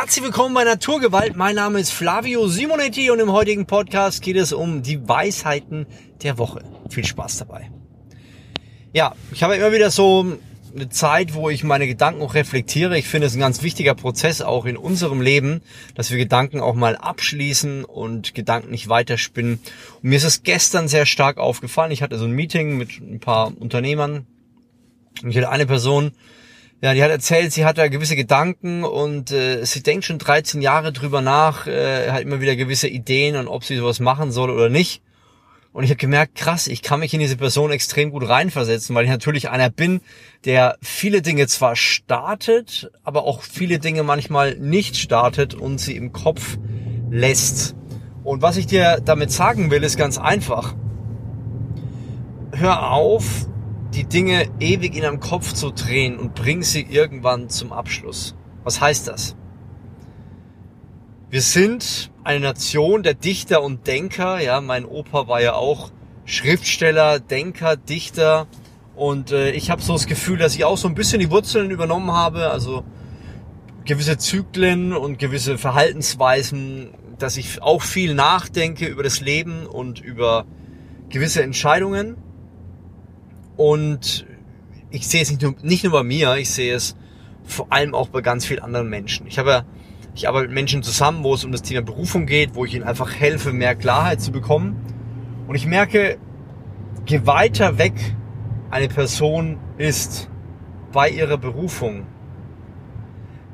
Herzlich willkommen bei Naturgewalt. Mein Name ist Flavio Simonetti und im heutigen Podcast geht es um die Weisheiten der Woche. Viel Spaß dabei. Ja, ich habe immer wieder so eine Zeit, wo ich meine Gedanken auch reflektiere. Ich finde es ein ganz wichtiger Prozess auch in unserem Leben, dass wir Gedanken auch mal abschließen und Gedanken nicht weiterspinnen. Und mir ist es gestern sehr stark aufgefallen. Ich hatte so ein Meeting mit ein paar Unternehmern und ich hatte eine Person, ja, die hat erzählt, sie hat da gewisse Gedanken und äh, sie denkt schon 13 Jahre drüber nach, äh, hat immer wieder gewisse Ideen und ob sie sowas machen soll oder nicht. Und ich habe gemerkt, krass, ich kann mich in diese Person extrem gut reinversetzen, weil ich natürlich einer bin, der viele Dinge zwar startet, aber auch viele Dinge manchmal nicht startet und sie im Kopf lässt. Und was ich dir damit sagen will, ist ganz einfach. Hör auf, die Dinge ewig in deinem Kopf zu drehen und bring sie irgendwann zum Abschluss. Was heißt das? Wir sind eine Nation der Dichter und Denker. Ja, mein Opa war ja auch Schriftsteller, Denker, Dichter. Und äh, ich habe so das Gefühl, dass ich auch so ein bisschen die Wurzeln übernommen habe. Also gewisse Zyklen und gewisse Verhaltensweisen, dass ich auch viel nachdenke über das Leben und über gewisse Entscheidungen. Und ich sehe es nicht nur, nicht nur bei mir, ich sehe es vor allem auch bei ganz vielen anderen Menschen. Ich habe ich arbeite mit Menschen zusammen, wo es um das Thema Berufung geht, wo ich ihnen einfach helfe, mehr Klarheit zu bekommen. Und ich merke, je weiter weg eine Person ist bei ihrer Berufung,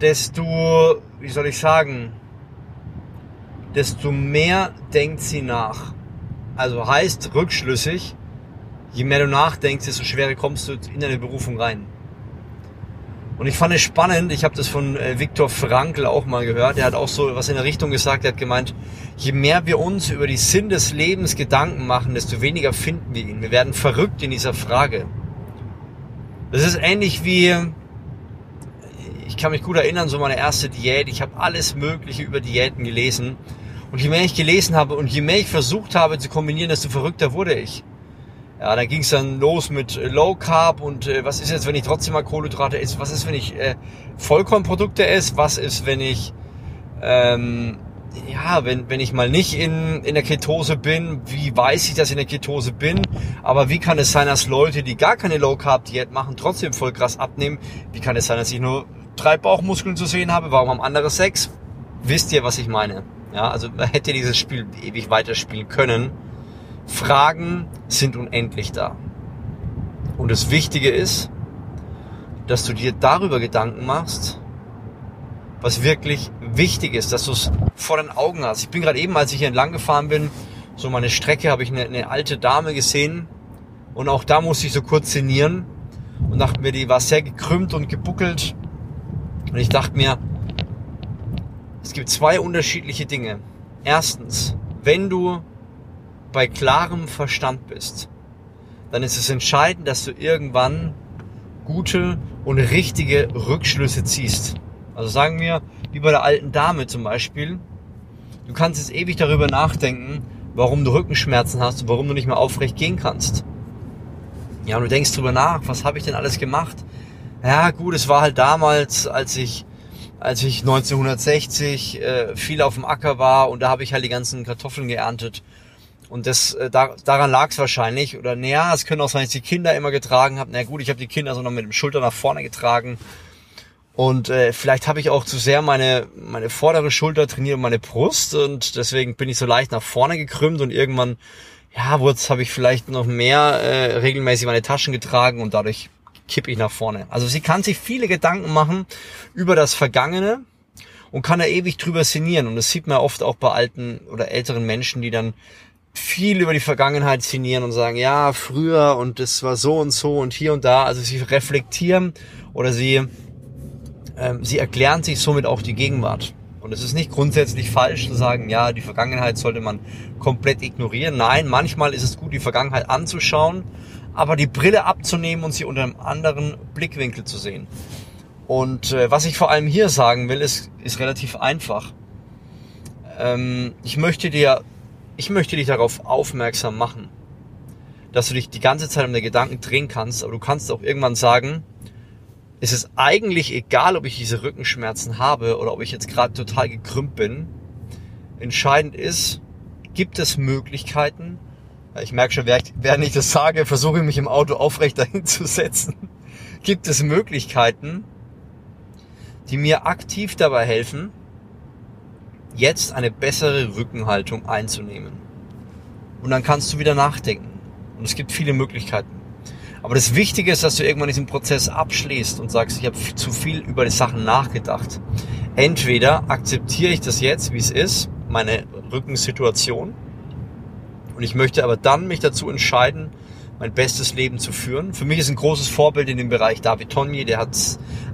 desto, wie soll ich sagen, desto mehr denkt sie nach. Also heißt rückschlüssig, je mehr du nachdenkst, desto schwerer kommst du in deine Berufung rein. Und ich fand es spannend, ich habe das von äh, Viktor Frankl auch mal gehört, der hat auch so was in der Richtung gesagt, er hat gemeint, je mehr wir uns über die Sinn des Lebens Gedanken machen, desto weniger finden wir ihn. Wir werden verrückt in dieser Frage. Das ist ähnlich wie, ich kann mich gut erinnern, so meine erste Diät, ich habe alles Mögliche über Diäten gelesen. Und je mehr ich gelesen habe und je mehr ich versucht habe zu kombinieren, desto verrückter wurde ich. Ja, dann ging es dann los mit äh, Low Carb und äh, was ist jetzt, wenn ich trotzdem mal Kohlenhydrate esse? Was ist, wenn ich äh, Vollkornprodukte esse? Was ist, wenn ich ähm, ja, wenn, wenn ich mal nicht in, in der Ketose bin, wie weiß ich, dass ich in der Ketose bin? Aber wie kann es sein, dass Leute, die gar keine Low Carb Diät machen, trotzdem voll krass abnehmen? Wie kann es sein, dass ich nur drei Bauchmuskeln zu sehen habe? Warum haben andere sechs? Wisst ihr, was ich meine? Ja, also hätte dieses Spiel ewig weiterspielen können. Fragen sind unendlich da. Und das Wichtige ist, dass du dir darüber Gedanken machst, was wirklich wichtig ist, dass du es vor den Augen hast. Ich bin gerade eben, als ich hier entlang gefahren bin, so meine Strecke, habe ich eine, eine alte Dame gesehen und auch da musste ich so kurz sinnieren und dachte mir, die war sehr gekrümmt und gebuckelt und ich dachte mir, es gibt zwei unterschiedliche Dinge. Erstens, wenn du bei klarem Verstand bist, dann ist es entscheidend, dass du irgendwann gute und richtige Rückschlüsse ziehst. Also sagen wir, wie bei der alten Dame zum Beispiel, du kannst jetzt ewig darüber nachdenken, warum du Rückenschmerzen hast und warum du nicht mehr aufrecht gehen kannst. Ja, und du denkst drüber nach, was habe ich denn alles gemacht? Ja, gut, es war halt damals, als ich als ich 1960 äh, viel auf dem Acker war und da habe ich halt die ganzen Kartoffeln geerntet und das, äh, da, daran lag es wahrscheinlich. Oder naja, es können auch sein, dass ich die Kinder immer getragen habe. Na gut, ich habe die Kinder so noch mit dem Schulter nach vorne getragen. Und äh, vielleicht habe ich auch zu sehr meine, meine vordere Schulter trainiert und meine Brust. Und deswegen bin ich so leicht nach vorne gekrümmt und irgendwann, ja, wurde habe ich vielleicht noch mehr äh, regelmäßig meine Taschen getragen und dadurch kippe ich nach vorne. Also sie kann sich viele Gedanken machen über das Vergangene und kann da ewig drüber sinnieren. Und das sieht man oft auch bei alten oder älteren Menschen, die dann viel über die Vergangenheit sinnieren und sagen, ja, früher und das war so und so und hier und da. Also sie reflektieren oder sie, ähm, sie erklären sich somit auch die Gegenwart. Und es ist nicht grundsätzlich falsch zu sagen, ja, die Vergangenheit sollte man komplett ignorieren. Nein, manchmal ist es gut, die Vergangenheit anzuschauen, aber die Brille abzunehmen und sie unter einem anderen Blickwinkel zu sehen. Und äh, was ich vor allem hier sagen will, ist, ist relativ einfach. Ähm, ich möchte dir ich möchte dich darauf aufmerksam machen, dass du dich die ganze Zeit um den Gedanken drehen kannst, aber du kannst auch irgendwann sagen, es ist eigentlich egal, ob ich diese Rückenschmerzen habe oder ob ich jetzt gerade total gekrümmt bin. Entscheidend ist, gibt es Möglichkeiten, ich merke schon, während ich das sage, versuche ich mich im Auto aufrecht dahin zu setzen. Gibt es Möglichkeiten, die mir aktiv dabei helfen, jetzt eine bessere Rückenhaltung einzunehmen. Und dann kannst du wieder nachdenken. Und es gibt viele Möglichkeiten. Aber das Wichtige ist, dass du irgendwann diesen Prozess abschließt und sagst, ich habe zu viel über die Sachen nachgedacht. Entweder akzeptiere ich das jetzt, wie es ist, meine Rückensituation, und ich möchte aber dann mich dazu entscheiden, mein bestes Leben zu führen. Für mich ist ein großes Vorbild in dem Bereich David Tonje, der hat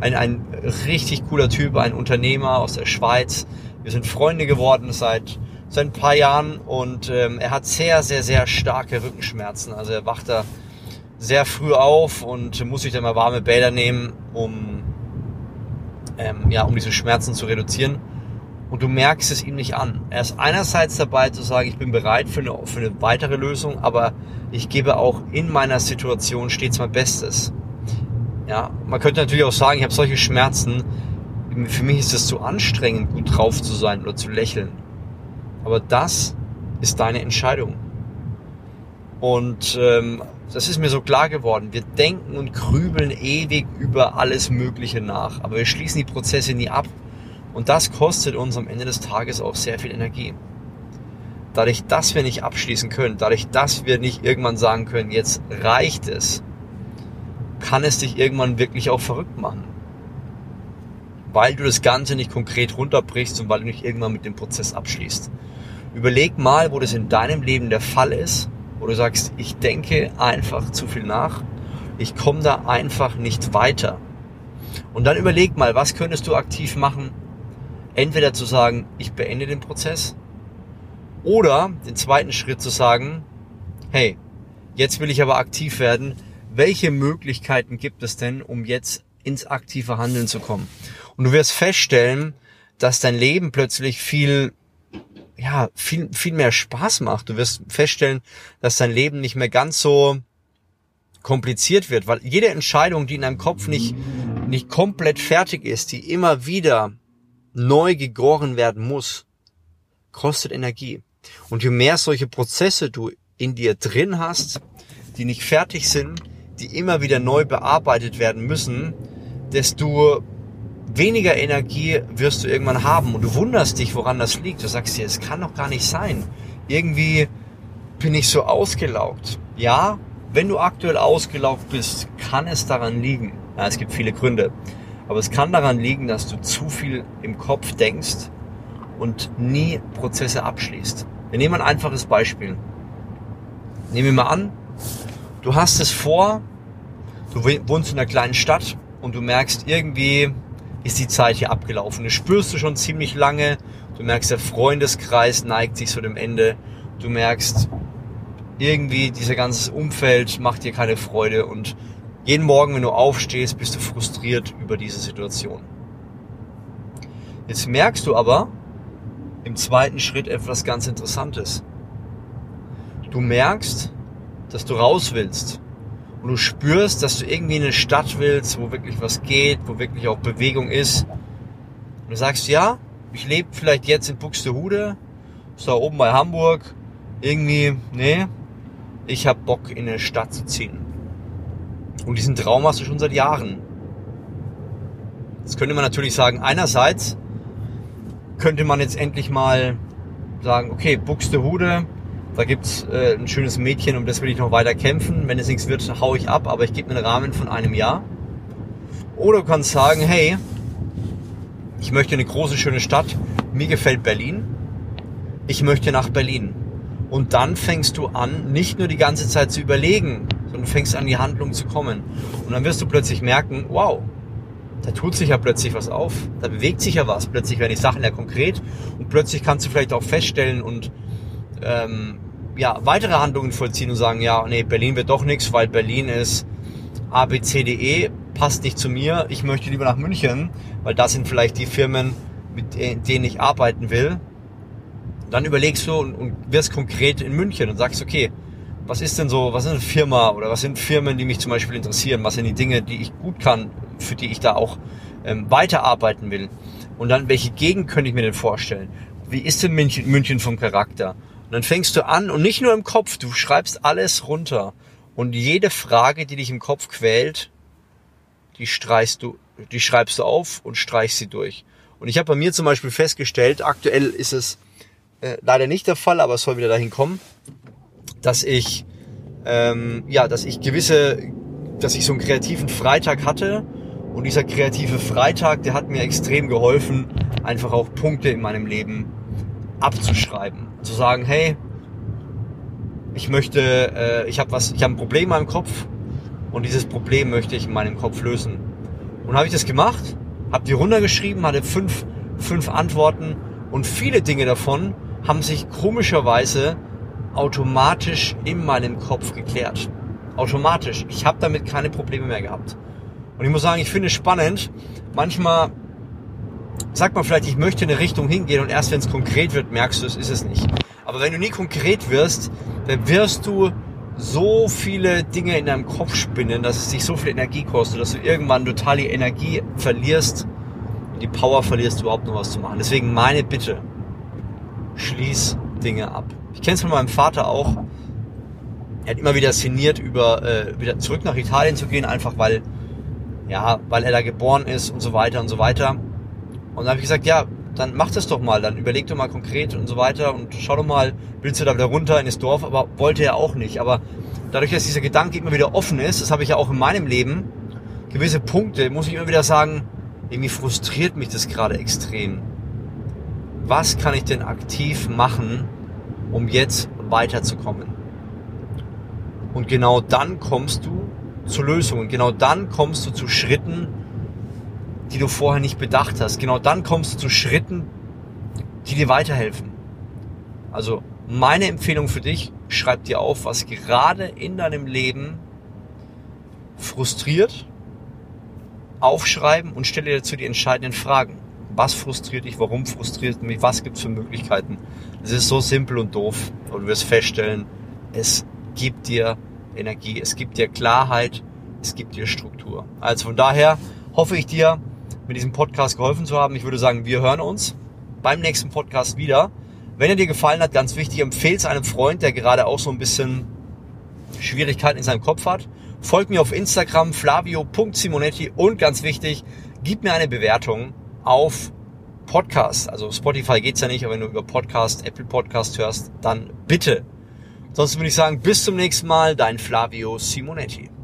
ein, ein richtig cooler Typ, ein Unternehmer aus der Schweiz. Wir sind Freunde geworden seit, seit ein paar Jahren und ähm, er hat sehr, sehr, sehr starke Rückenschmerzen. Also er wacht da sehr früh auf und muss sich dann mal warme Bäder nehmen, um, ähm, ja, um diese Schmerzen zu reduzieren und du merkst es ihm nicht an. Er ist einerseits dabei zu sagen, ich bin bereit für eine, für eine weitere Lösung, aber ich gebe auch in meiner Situation stets mein Bestes. Ja, man könnte natürlich auch sagen, ich habe solche Schmerzen, für mich ist es zu anstrengend, gut drauf zu sein oder zu lächeln. Aber das ist deine Entscheidung. Und ähm, das ist mir so klar geworden. Wir denken und grübeln ewig über alles Mögliche nach, aber wir schließen die Prozesse nie ab. Und das kostet uns am Ende des Tages auch sehr viel Energie. Dadurch, dass wir nicht abschließen können, dadurch, dass wir nicht irgendwann sagen können, jetzt reicht es, kann es dich irgendwann wirklich auch verrückt machen. Weil du das Ganze nicht konkret runterbrichst und weil du nicht irgendwann mit dem Prozess abschließt. Überleg mal, wo das in deinem Leben der Fall ist, wo du sagst, ich denke einfach zu viel nach, ich komme da einfach nicht weiter. Und dann überleg mal, was könntest du aktiv machen, entweder zu sagen, ich beende den Prozess oder den zweiten Schritt zu sagen, hey, jetzt will ich aber aktiv werden. Welche Möglichkeiten gibt es denn, um jetzt ins aktive Handeln zu kommen? Und du wirst feststellen, dass dein Leben plötzlich viel, ja, viel, viel mehr Spaß macht. Du wirst feststellen, dass dein Leben nicht mehr ganz so kompliziert wird, weil jede Entscheidung, die in deinem Kopf nicht, nicht komplett fertig ist, die immer wieder neu gegoren werden muss, kostet Energie. Und je mehr solche Prozesse du in dir drin hast, die nicht fertig sind, die immer wieder neu bearbeitet werden müssen, desto weniger Energie wirst du irgendwann haben. Und du wunderst dich, woran das liegt. Du sagst dir, es kann doch gar nicht sein. Irgendwie bin ich so ausgelaugt. Ja, wenn du aktuell ausgelaugt bist, kann es daran liegen. Ja, es gibt viele Gründe. Aber es kann daran liegen, dass du zu viel im Kopf denkst und nie Prozesse abschließt. Wir nehmen ein einfaches Beispiel. Nehmen wir mal an, du hast es vor, du wohnst in einer kleinen Stadt und du merkst, irgendwie ist die Zeit hier abgelaufen. Das spürst du schon ziemlich lange. Du merkst, der Freundeskreis neigt sich so dem Ende. Du merkst, irgendwie dieser ganze Umfeld macht dir keine Freude und jeden Morgen, wenn du aufstehst, bist du frustriert über diese Situation. Jetzt merkst du aber im zweiten Schritt etwas ganz Interessantes. Du merkst, dass du raus willst. Und du spürst, dass du irgendwie in eine Stadt willst, wo wirklich was geht, wo wirklich auch Bewegung ist. Und du sagst, ja, ich lebe vielleicht jetzt in Buxtehude, so da oben bei Hamburg. Irgendwie, nee, ich habe Bock in eine Stadt zu ziehen. Und diesen Traum hast du schon seit Jahren. Jetzt könnte man natürlich sagen, einerseits könnte man jetzt endlich mal sagen, okay, Buxtehude, da gibt's äh, ein schönes Mädchen, um das will ich noch weiter kämpfen. Wenn es nichts wird, hau ich ab, aber ich gebe mir einen Rahmen von einem Jahr. Oder du kannst sagen, hey, ich möchte eine große, schöne Stadt, mir gefällt Berlin, ich möchte nach Berlin. Und dann fängst du an, nicht nur die ganze Zeit zu überlegen, sondern fängst an, die Handlung zu kommen. Und dann wirst du plötzlich merken, wow, da tut sich ja plötzlich was auf, da bewegt sich ja was, plötzlich werden die Sachen ja konkret und plötzlich kannst du vielleicht auch feststellen und ähm, ja, weitere Handlungen vollziehen und sagen, ja, nee, Berlin wird doch nichts, weil Berlin ist ABCDE, passt nicht zu mir, ich möchte lieber nach München, weil das sind vielleicht die Firmen, mit denen ich arbeiten will. Dann überlegst du und, und wirst konkret in München und sagst, okay, was ist denn so, was ist eine Firma oder was sind Firmen, die mich zum Beispiel interessieren? Was sind die Dinge, die ich gut kann, für die ich da auch ähm, weiterarbeiten will? Und dann, welche Gegend könnte ich mir denn vorstellen? Wie ist denn München, München vom Charakter? Und dann fängst du an und nicht nur im Kopf, du schreibst alles runter. Und jede Frage, die dich im Kopf quält, die streichst du, die schreibst du auf und streichst sie durch. Und ich habe bei mir zum Beispiel festgestellt, aktuell ist es äh, leider nicht der Fall, aber es soll wieder dahin kommen, dass ich ähm, ja, dass ich gewisse, dass ich so einen kreativen Freitag hatte und dieser kreative Freitag, der hat mir extrem geholfen, einfach auch Punkte in meinem Leben abzuschreiben, zu sagen, hey, ich möchte, äh, ich habe was, ich habe ein Problem in meinem Kopf und dieses Problem möchte ich in meinem Kopf lösen. Und habe ich das gemacht, habe die runtergeschrieben, hatte fünf, fünf Antworten und viele Dinge davon haben sich komischerweise automatisch in meinem Kopf geklärt. Automatisch. Ich habe damit keine Probleme mehr gehabt. Und ich muss sagen, ich finde es spannend. Manchmal sagt man vielleicht, ich möchte in eine Richtung hingehen und erst wenn es konkret wird, merkst du, es ist es nicht. Aber wenn du nie konkret wirst, dann wirst du so viele Dinge in deinem Kopf spinnen, dass es dich so viel Energie kostet, dass du irgendwann total die Energie verlierst, die Power verlierst, überhaupt noch was zu machen. Deswegen meine Bitte, schließ Dinge ab. Ich kenne es von meinem Vater auch. Er hat immer wieder szeniert, über äh, wieder zurück nach Italien zu gehen, einfach weil ja, weil er da geboren ist und so weiter und so weiter. Und dann habe ich gesagt, ja, dann mach das doch mal, dann überleg doch mal konkret und so weiter und schau doch mal, willst du da wieder runter in das Dorf? Aber wollte er auch nicht. Aber dadurch, dass dieser Gedanke immer wieder offen ist, das habe ich ja auch in meinem Leben, gewisse Punkte, muss ich immer wieder sagen, irgendwie frustriert mich das gerade extrem. Was kann ich denn aktiv machen, um jetzt weiterzukommen? Und genau dann kommst du zu Lösungen. Genau dann kommst du zu Schritten, die du vorher nicht bedacht hast. Genau dann kommst du zu Schritten, die dir weiterhelfen. Also meine Empfehlung für dich, schreib dir auf, was gerade in deinem Leben frustriert, aufschreiben und stelle dir dazu die entscheidenden Fragen. Was frustriert dich? Warum frustriert mich? Was gibt es für Möglichkeiten? Es ist so simpel und doof. Und du wirst feststellen, es gibt dir Energie, es gibt dir Klarheit, es gibt dir Struktur. Also von daher hoffe ich dir, mit diesem Podcast geholfen zu haben. Ich würde sagen, wir hören uns beim nächsten Podcast wieder. Wenn er dir gefallen hat, ganz wichtig, empfehle es einem Freund, der gerade auch so ein bisschen Schwierigkeiten in seinem Kopf hat. Folgt mir auf Instagram flavio.simonetti und ganz wichtig, gib mir eine Bewertung auf Podcast. Also Spotify geht's ja nicht, aber wenn du über Podcast, Apple Podcast hörst, dann bitte Sonst würde ich sagen, bis zum nächsten Mal, dein Flavio Simonetti.